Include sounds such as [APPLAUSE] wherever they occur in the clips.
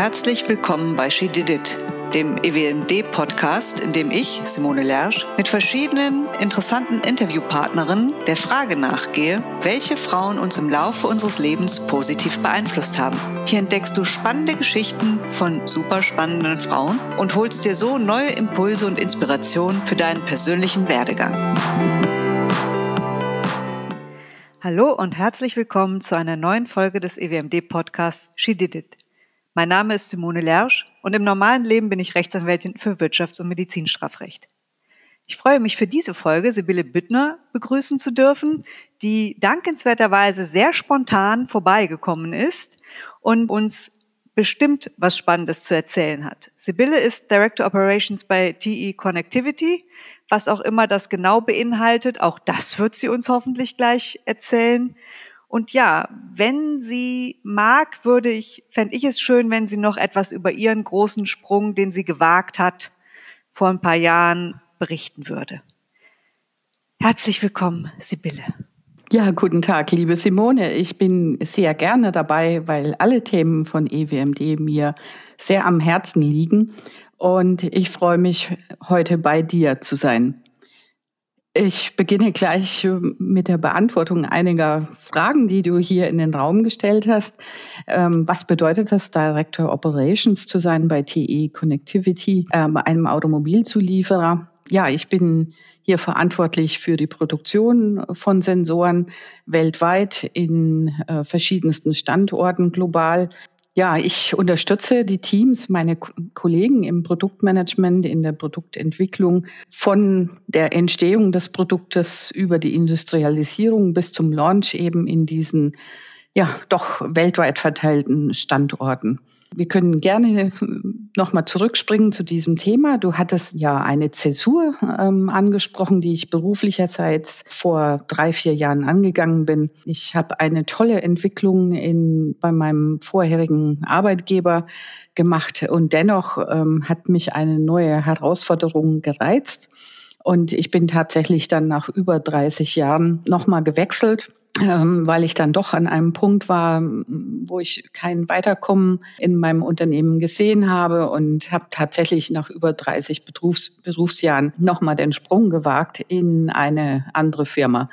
Herzlich willkommen bei She Did It, dem EWMD-Podcast, in dem ich, Simone Lersch, mit verschiedenen interessanten Interviewpartnerinnen der Frage nachgehe, welche Frauen uns im Laufe unseres Lebens positiv beeinflusst haben. Hier entdeckst du spannende Geschichten von super spannenden Frauen und holst dir so neue Impulse und Inspirationen für deinen persönlichen Werdegang. Hallo und herzlich willkommen zu einer neuen Folge des EWMD-Podcasts She Did It. Mein Name ist Simone Lersch und im normalen Leben bin ich Rechtsanwältin für Wirtschafts- und Medizinstrafrecht. Ich freue mich für diese Folge, Sibylle Büttner begrüßen zu dürfen, die dankenswerterweise sehr spontan vorbeigekommen ist und uns bestimmt was Spannendes zu erzählen hat. Sibylle ist Director Operations bei TE Connectivity. Was auch immer das genau beinhaltet, auch das wird sie uns hoffentlich gleich erzählen. Und ja, wenn sie mag, würde ich, fände ich es schön, wenn sie noch etwas über ihren großen Sprung, den sie gewagt hat, vor ein paar Jahren berichten würde. Herzlich willkommen, Sibylle. Ja, guten Tag, liebe Simone. Ich bin sehr gerne dabei, weil alle Themen von EWMD mir sehr am Herzen liegen. Und ich freue mich, heute bei dir zu sein. Ich beginne gleich äh, mit der Beantwortung einiger Fragen, die du hier in den Raum gestellt hast. Ähm, was bedeutet das, Director Operations zu sein bei TE Connectivity, ähm, einem Automobilzulieferer? Ja, ich bin hier verantwortlich für die Produktion von Sensoren weltweit in äh, verschiedensten Standorten global. Ja, ich unterstütze die Teams, meine Kollegen im Produktmanagement, in der Produktentwicklung von der Entstehung des Produktes über die Industrialisierung bis zum Launch eben in diesen ja doch weltweit verteilten Standorten. Wir können gerne nochmal zurückspringen zu diesem Thema. Du hattest ja eine Zäsur ähm, angesprochen, die ich beruflicherseits vor drei, vier Jahren angegangen bin. Ich habe eine tolle Entwicklung in, bei meinem vorherigen Arbeitgeber gemacht und dennoch ähm, hat mich eine neue Herausforderung gereizt. Und ich bin tatsächlich dann nach über 30 Jahren nochmal gewechselt weil ich dann doch an einem Punkt war, wo ich kein Weiterkommen in meinem Unternehmen gesehen habe und habe tatsächlich nach über 30 Berufs Berufsjahren nochmal den Sprung gewagt in eine andere Firma.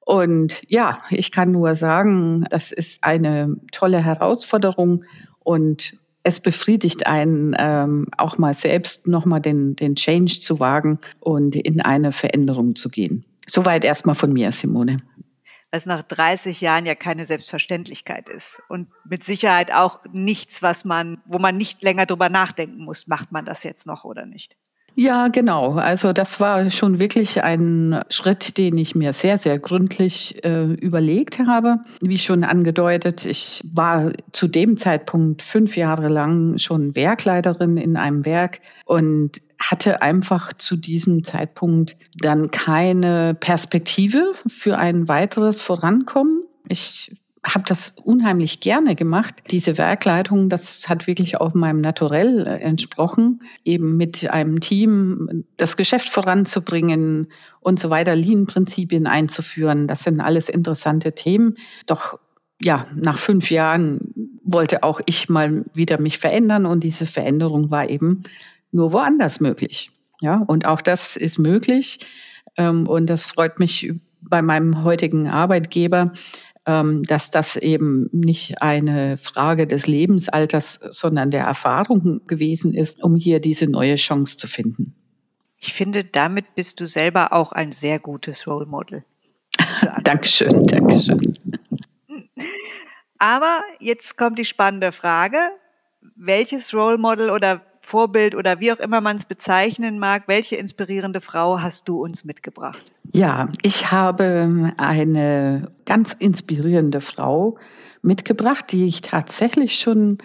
Und ja, ich kann nur sagen, das ist eine tolle Herausforderung und es befriedigt einen ähm, auch mal selbst nochmal den, den Change zu wagen und in eine Veränderung zu gehen. Soweit erstmal von mir, Simone was nach 30 Jahren ja keine Selbstverständlichkeit ist und mit Sicherheit auch nichts, was man, wo man nicht länger drüber nachdenken muss, macht man das jetzt noch oder nicht. Ja, genau. Also das war schon wirklich ein Schritt, den ich mir sehr, sehr gründlich äh, überlegt habe. Wie schon angedeutet, ich war zu dem Zeitpunkt fünf Jahre lang schon Werkleiterin in einem Werk und hatte einfach zu diesem Zeitpunkt dann keine Perspektive für ein weiteres Vorankommen. Ich habe das unheimlich gerne gemacht. Diese Werkleitung, das hat wirklich auch meinem Naturell entsprochen, eben mit einem Team das Geschäft voranzubringen und so weiter, Lean-Prinzipien einzuführen. Das sind alles interessante Themen. Doch ja, nach fünf Jahren wollte auch ich mal wieder mich verändern und diese Veränderung war eben nur woanders möglich. Ja, und auch das ist möglich. Ähm, und das freut mich bei meinem heutigen Arbeitgeber, dass das eben nicht eine Frage des Lebensalters, sondern der Erfahrung gewesen ist, um hier diese neue Chance zu finden. Ich finde, damit bist du selber auch ein sehr gutes Role Model. [LAUGHS] Dankeschön, Dankeschön. Aber jetzt kommt die spannende Frage. Welches Role Model oder Vorbild oder wie auch immer man es bezeichnen mag, welche inspirierende Frau hast du uns mitgebracht? Ja, ich habe eine ganz inspirierende Frau mitgebracht, die ich tatsächlich schon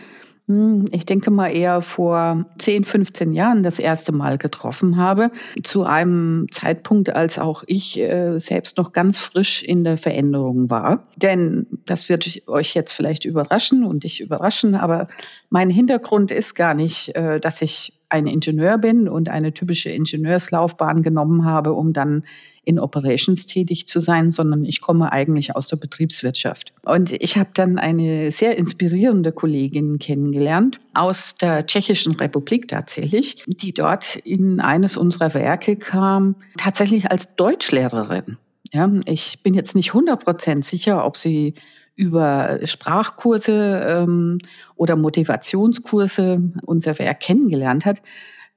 ich denke mal eher vor 10, 15 Jahren das erste Mal getroffen habe, zu einem Zeitpunkt, als auch ich äh, selbst noch ganz frisch in der Veränderung war. Denn das wird euch jetzt vielleicht überraschen und dich überraschen, aber mein Hintergrund ist gar nicht, äh, dass ich ein Ingenieur bin und eine typische Ingenieurslaufbahn genommen habe, um dann in Operations tätig zu sein, sondern ich komme eigentlich aus der Betriebswirtschaft. Und ich habe dann eine sehr inspirierende Kollegin kennengelernt aus der Tschechischen Republik tatsächlich, die dort in eines unserer Werke kam, tatsächlich als Deutschlehrerin. Ja, ich bin jetzt nicht 100% sicher, ob sie über Sprachkurse ähm, oder Motivationskurse unser Werk kennengelernt hat.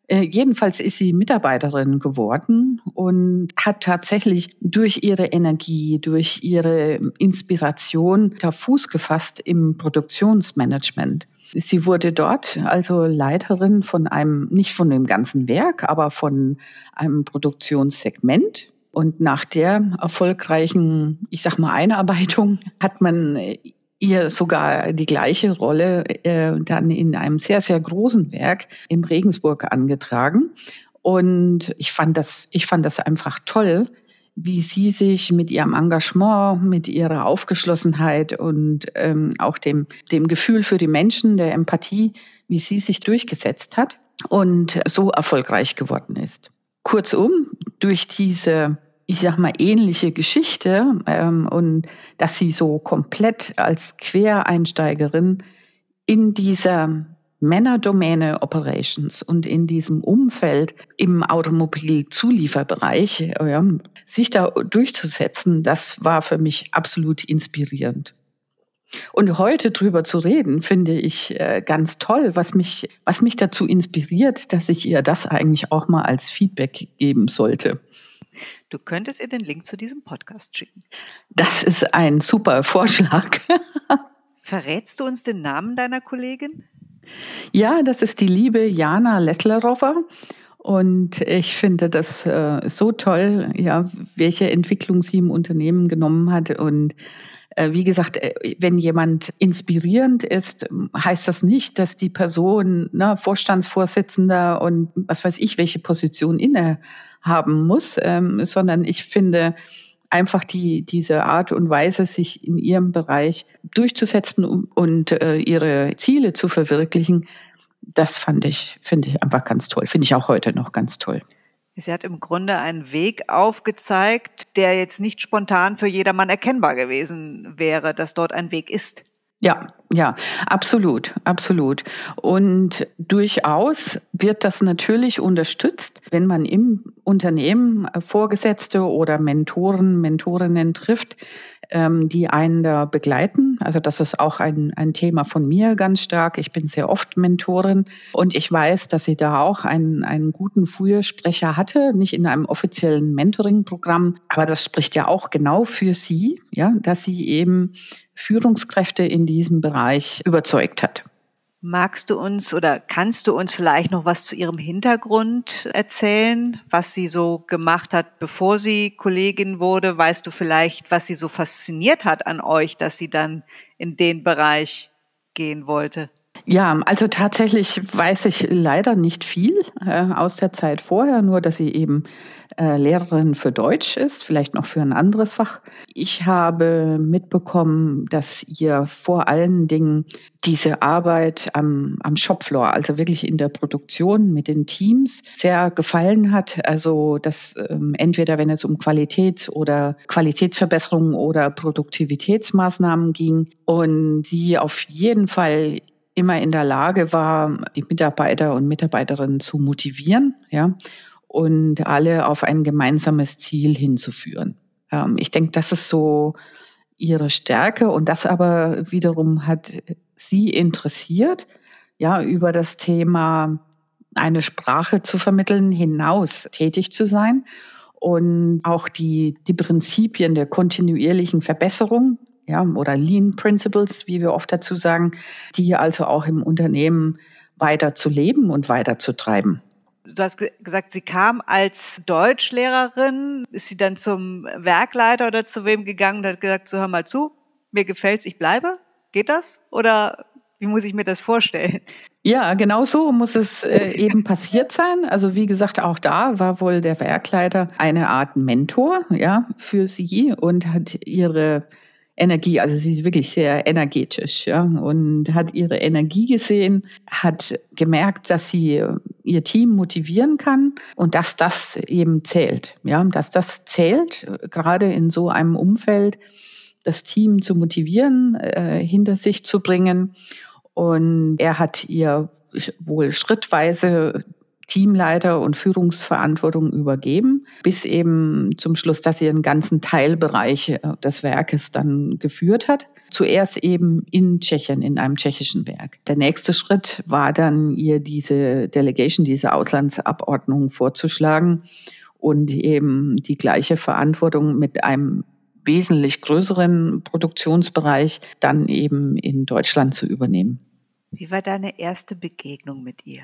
Äh, jedenfalls ist sie Mitarbeiterin geworden und hat tatsächlich durch ihre Energie, durch ihre Inspiration da Fuß gefasst im Produktionsmanagement. Sie wurde dort also Leiterin von einem, nicht von dem ganzen Werk, aber von einem Produktionssegment und nach der erfolgreichen, ich sag mal, Einarbeitung [LAUGHS] hat man ihr sogar die gleiche Rolle äh, dann in einem sehr, sehr großen Werk in Regensburg angetragen. Und ich fand das, ich fand das einfach toll, wie sie sich mit ihrem Engagement, mit ihrer Aufgeschlossenheit und ähm, auch dem, dem Gefühl für die Menschen, der Empathie, wie sie sich durchgesetzt hat und so erfolgreich geworden ist. Kurzum, durch diese, ich sag mal, ähnliche Geschichte ähm, und dass sie so komplett als Quereinsteigerin in dieser Männerdomäne Operations und in diesem Umfeld im Automobilzulieferbereich ja, sich da durchzusetzen, das war für mich absolut inspirierend. Und heute drüber zu reden, finde ich äh, ganz toll, was mich, was mich dazu inspiriert, dass ich ihr das eigentlich auch mal als Feedback geben sollte. Du könntest ihr den Link zu diesem Podcast schicken. Das ist ein super Vorschlag. [LAUGHS] Verrätst du uns den Namen deiner Kollegin? Ja, das ist die liebe Jana Lesslerover. Und ich finde das äh, so toll, ja, welche Entwicklung sie im Unternehmen genommen hat und wie gesagt, äh, wenn jemand inspirierend ist, heißt das nicht, dass die Person ne, Vorstandsvorsitzender und was weiß ich, welche Position inne haben muss, ähm, sondern ich finde einfach die, diese Art und Weise, sich in ihrem Bereich durchzusetzen und äh, ihre Ziele zu verwirklichen, das fand ich, finde ich einfach ganz toll. Finde ich auch heute noch ganz toll. Sie hat im Grunde einen Weg aufgezeigt, der jetzt nicht spontan für jedermann erkennbar gewesen wäre, dass dort ein Weg ist. Ja, ja, absolut, absolut. Und durchaus wird das natürlich unterstützt, wenn man im Unternehmen Vorgesetzte oder Mentoren, Mentorinnen trifft, ähm, die einen da begleiten. Also das ist auch ein, ein Thema von mir ganz stark. Ich bin sehr oft Mentorin und ich weiß, dass sie da auch einen, einen guten Fürsprecher hatte, nicht in einem offiziellen Mentoring-Programm, aber das spricht ja auch genau für sie, ja, dass sie eben Führungskräfte in diesem Bereich überzeugt hat. Magst du uns oder kannst du uns vielleicht noch was zu ihrem Hintergrund erzählen, was sie so gemacht hat, bevor sie Kollegin wurde? Weißt du vielleicht, was sie so fasziniert hat an euch, dass sie dann in den Bereich gehen wollte? Ja, also tatsächlich weiß ich leider nicht viel äh, aus der Zeit vorher, nur dass sie eben äh, Lehrerin für Deutsch ist, vielleicht noch für ein anderes Fach. Ich habe mitbekommen, dass ihr vor allen Dingen diese Arbeit am, am Shopfloor, also wirklich in der Produktion mit den Teams, sehr gefallen hat. Also dass ähm, entweder wenn es um Qualitäts- oder Qualitätsverbesserungen oder Produktivitätsmaßnahmen ging und sie auf jeden Fall immer in der Lage war, die Mitarbeiter und Mitarbeiterinnen zu motivieren, ja, und alle auf ein gemeinsames Ziel hinzuführen. Ähm, ich denke, das ist so ihre Stärke und das aber wiederum hat sie interessiert, ja, über das Thema eine Sprache zu vermitteln, hinaus tätig zu sein und auch die, die Prinzipien der kontinuierlichen Verbesserung ja, oder Lean Principles, wie wir oft dazu sagen, die also auch im Unternehmen weiter zu leben und weiter zu treiben. Du hast gesagt, sie kam als Deutschlehrerin. Ist sie dann zum Werkleiter oder zu wem gegangen und hat gesagt, so hör mal zu, mir gefällt's, ich bleibe? Geht das? Oder wie muss ich mir das vorstellen? Ja, genau so muss es äh, eben passiert sein. Also wie gesagt, auch da war wohl der Werkleiter eine Art Mentor, ja, für sie und hat ihre Energie. Also sie ist wirklich sehr energetisch, ja, und hat ihre Energie gesehen, hat gemerkt, dass sie ihr Team motivieren kann und dass das eben zählt, ja, dass das zählt, gerade in so einem Umfeld, das Team zu motivieren, äh, hinter sich zu bringen. Und er hat ihr wohl schrittweise Teamleiter und Führungsverantwortung übergeben, bis eben zum Schluss, dass sie einen ganzen Teilbereich äh, des Werkes dann geführt hat. Zuerst eben in Tschechien, in einem tschechischen Werk. Der nächste Schritt war dann, ihr diese Delegation, diese Auslandsabordnung vorzuschlagen und eben die gleiche Verantwortung mit einem wesentlich größeren Produktionsbereich dann eben in Deutschland zu übernehmen. Wie war deine erste Begegnung mit ihr?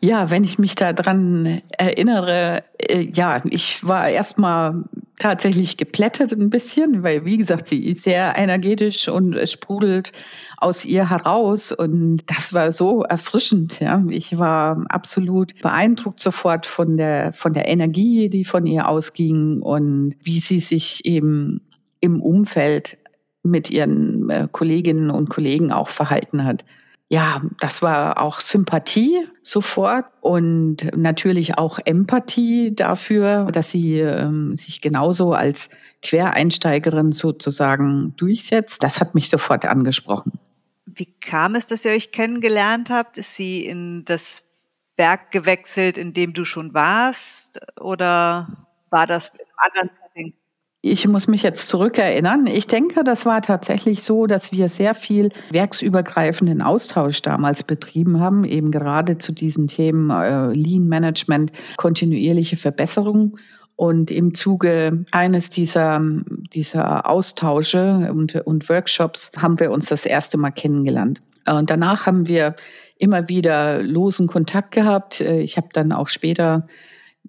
Ja, wenn ich mich daran erinnere, äh, ja, ich war erstmal tatsächlich geplättet ein bisschen, weil wie gesagt, sie ist sehr energetisch und sprudelt aus ihr heraus und das war so erfrischend, ja. Ich war absolut beeindruckt sofort von der von der Energie, die von ihr ausging und wie sie sich eben im Umfeld mit ihren äh, Kolleginnen und Kollegen auch verhalten hat ja, das war auch Sympathie sofort und natürlich auch Empathie dafür, dass sie ähm, sich genauso als Quereinsteigerin sozusagen durchsetzt. Das hat mich sofort angesprochen. Wie kam es, dass ihr euch kennengelernt habt? Ist sie in das Werk gewechselt, in dem du schon warst? Oder war das in einem anderen Setting? Ich muss mich jetzt zurückerinnern. Ich denke, das war tatsächlich so, dass wir sehr viel werksübergreifenden Austausch damals betrieben haben, eben gerade zu diesen Themen äh, Lean Management, kontinuierliche Verbesserung. Und im Zuge eines dieser, dieser Austausche und, und Workshops haben wir uns das erste Mal kennengelernt. Und danach haben wir immer wieder losen Kontakt gehabt. Äh, ich habe dann auch später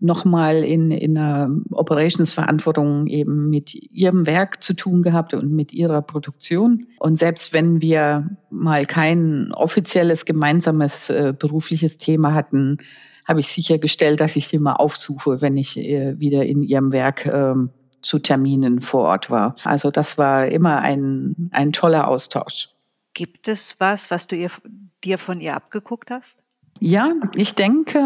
nochmal in, in einer Operations-Verantwortung eben mit ihrem Werk zu tun gehabt und mit ihrer Produktion. Und selbst wenn wir mal kein offizielles gemeinsames äh, berufliches Thema hatten, habe ich sichergestellt, dass ich sie mal aufsuche, wenn ich äh, wieder in ihrem Werk äh, zu Terminen vor Ort war. Also das war immer ein, ein toller Austausch. Gibt es was, was du ihr, dir von ihr abgeguckt hast? Ja, ich denke,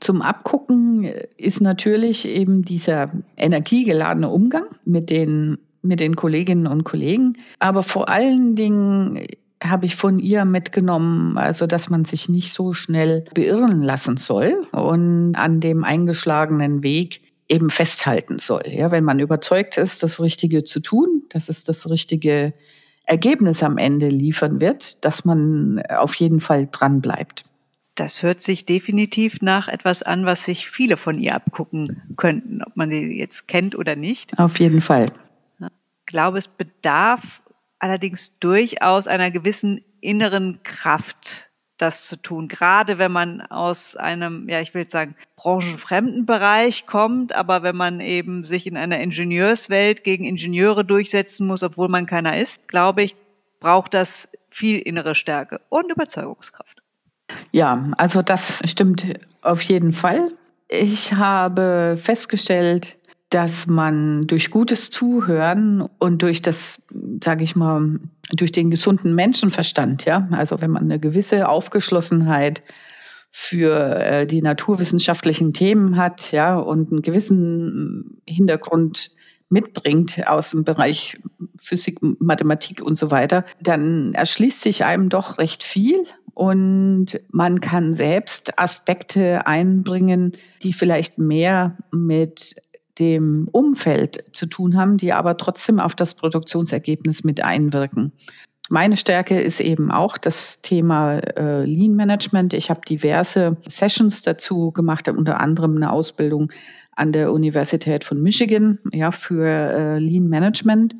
zum Abgucken ist natürlich eben dieser energiegeladene Umgang mit den, mit den Kolleginnen und Kollegen. Aber vor allen Dingen habe ich von ihr mitgenommen, also dass man sich nicht so schnell beirren lassen soll und an dem eingeschlagenen Weg eben festhalten soll. Ja, wenn man überzeugt ist, das Richtige zu tun, dass es das richtige Ergebnis am Ende liefern wird, dass man auf jeden Fall dran bleibt. Das hört sich definitiv nach etwas an, was sich viele von ihr abgucken könnten, ob man sie jetzt kennt oder nicht. Auf jeden Fall. Ich glaube, es bedarf allerdings durchaus einer gewissen inneren Kraft, das zu tun. Gerade wenn man aus einem, ja, ich will jetzt sagen, branchenfremden Bereich kommt, aber wenn man eben sich in einer Ingenieurswelt gegen Ingenieure durchsetzen muss, obwohl man keiner ist, glaube ich, braucht das viel innere Stärke und Überzeugungskraft. Ja, also das stimmt auf jeden Fall. Ich habe festgestellt, dass man durch gutes Zuhören und durch das, sage ich mal, durch den gesunden Menschenverstand, ja, also wenn man eine gewisse Aufgeschlossenheit für äh, die naturwissenschaftlichen Themen hat, ja, und einen gewissen Hintergrund mitbringt aus dem Bereich Physik, Mathematik und so weiter, dann erschließt sich einem doch recht viel und man kann selbst Aspekte einbringen, die vielleicht mehr mit dem Umfeld zu tun haben, die aber trotzdem auf das Produktionsergebnis mit einwirken. Meine Stärke ist eben auch das Thema äh, Lean Management. Ich habe diverse Sessions dazu gemacht, unter anderem eine Ausbildung an der Universität von Michigan ja, für äh, Lean Management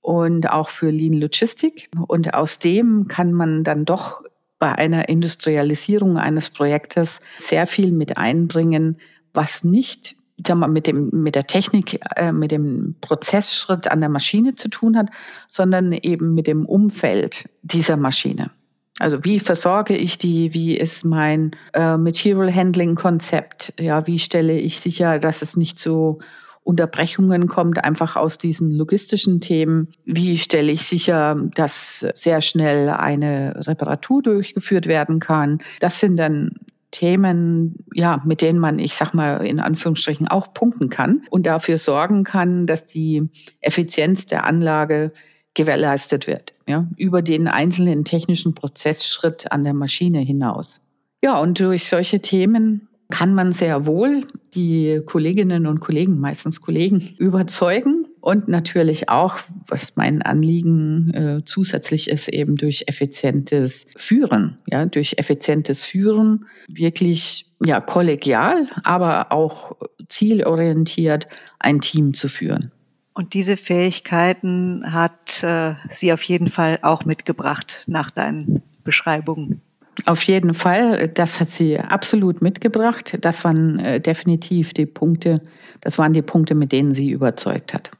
und auch für Lean Logistik. Und aus dem kann man dann doch bei einer Industrialisierung eines Projektes sehr viel mit einbringen, was nicht mal, mit, dem, mit der Technik, äh, mit dem Prozessschritt an der Maschine zu tun hat, sondern eben mit dem Umfeld dieser Maschine. Also wie versorge ich die? Wie ist mein äh, Material Handling Konzept? Ja, wie stelle ich sicher, dass es nicht zu Unterbrechungen kommt, einfach aus diesen logistischen Themen. Wie stelle ich sicher, dass sehr schnell eine Reparatur durchgeführt werden kann? Das sind dann Themen, ja, mit denen man, ich sag mal, in Anführungsstrichen auch punkten kann und dafür sorgen kann, dass die Effizienz der Anlage gewährleistet wird, ja, über den einzelnen technischen Prozessschritt an der Maschine hinaus. Ja, und durch solche Themen kann man sehr wohl die Kolleginnen und Kollegen, meistens Kollegen, überzeugen und natürlich auch, was mein Anliegen äh, zusätzlich ist, eben durch effizientes Führen, ja, durch effizientes Führen wirklich ja kollegial, aber auch zielorientiert ein Team zu führen. Und diese Fähigkeiten hat äh, sie auf jeden Fall auch mitgebracht nach deinen Beschreibungen. Auf jeden Fall, das hat sie absolut mitgebracht. Das waren äh, definitiv die Punkte, das waren die Punkte, mit denen sie überzeugt hat.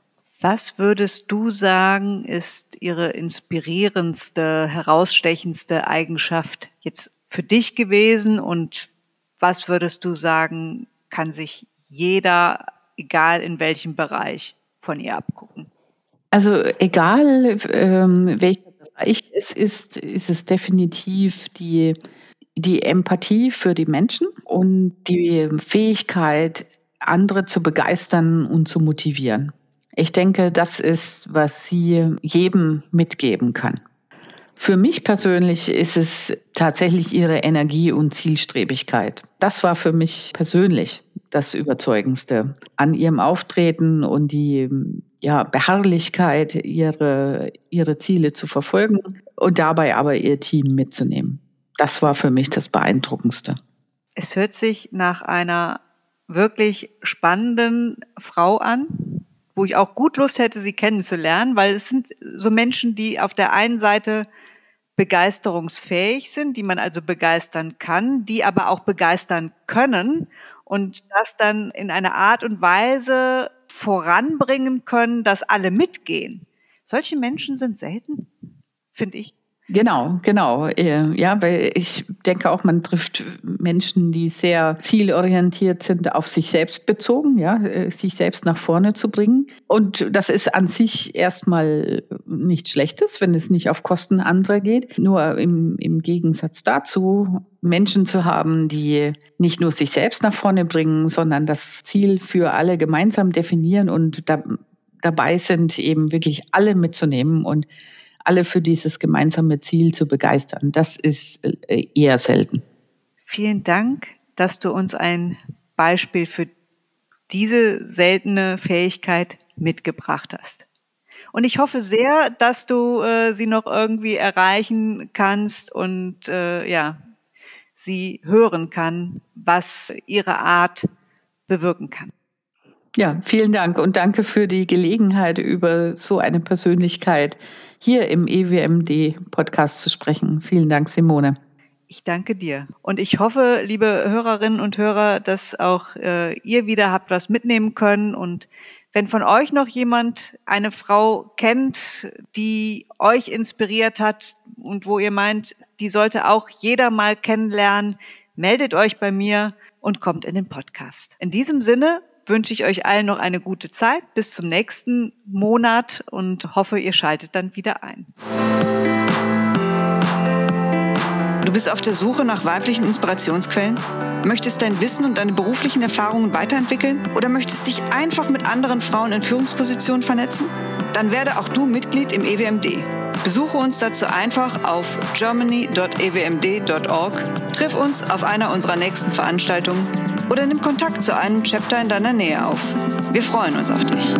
Was würdest du sagen, ist ihre inspirierendste, herausstechendste Eigenschaft jetzt für dich gewesen und was würdest du sagen, kann sich jeder, egal in welchem Bereich, von ihr abgucken? Also egal, ähm, welcher Bereich es ist, ist es definitiv die, die Empathie für die Menschen und die Fähigkeit, andere zu begeistern und zu motivieren. Ich denke, das ist, was sie jedem mitgeben kann. Für mich persönlich ist es tatsächlich ihre Energie und Zielstrebigkeit. Das war für mich persönlich das Überzeugendste an ihrem Auftreten und die ja, Beharrlichkeit, ihre, ihre Ziele zu verfolgen und dabei aber ihr Team mitzunehmen. Das war für mich das Beeindruckendste. Es hört sich nach einer wirklich spannenden Frau an, wo ich auch gut Lust hätte, sie kennenzulernen, weil es sind so Menschen, die auf der einen Seite begeisterungsfähig sind, die man also begeistern kann, die aber auch begeistern können und das dann in einer Art und Weise voranbringen können, dass alle mitgehen. Solche Menschen sind selten, finde ich. Genau, genau. Äh, ja, weil ich denke auch, man trifft Menschen, die sehr zielorientiert sind, auf sich selbst bezogen, ja, äh, sich selbst nach vorne zu bringen. Und das ist an sich erstmal nichts Schlechtes, wenn es nicht auf Kosten anderer geht. Nur im, im Gegensatz dazu, Menschen zu haben, die nicht nur sich selbst nach vorne bringen, sondern das Ziel für alle gemeinsam definieren und da, dabei sind, eben wirklich alle mitzunehmen und alle für dieses gemeinsame Ziel zu begeistern. Das ist äh, eher selten. Vielen Dank, dass du uns ein Beispiel für diese seltene Fähigkeit mitgebracht hast. Und ich hoffe sehr, dass du äh, sie noch irgendwie erreichen kannst und äh, ja, sie hören kann, was ihre Art bewirken kann. Ja, vielen Dank und danke für die Gelegenheit, über so eine Persönlichkeit hier im EWMD-Podcast zu sprechen. Vielen Dank, Simone. Ich danke dir. Und ich hoffe, liebe Hörerinnen und Hörer, dass auch äh, ihr wieder habt was mitnehmen können. Und wenn von euch noch jemand eine Frau kennt, die euch inspiriert hat und wo ihr meint, die sollte auch jeder mal kennenlernen, meldet euch bei mir und kommt in den Podcast. In diesem Sinne wünsche ich euch allen noch eine gute Zeit bis zum nächsten Monat und hoffe, ihr schaltet dann wieder ein. Du bist auf der Suche nach weiblichen Inspirationsquellen? Möchtest dein Wissen und deine beruflichen Erfahrungen weiterentwickeln? Oder möchtest dich einfach mit anderen Frauen in Führungspositionen vernetzen? Dann werde auch du Mitglied im EWMD. Besuche uns dazu einfach auf germany.ewmd.org, triff uns auf einer unserer nächsten Veranstaltungen oder nimm Kontakt zu einem Chapter in deiner Nähe auf. Wir freuen uns auf dich.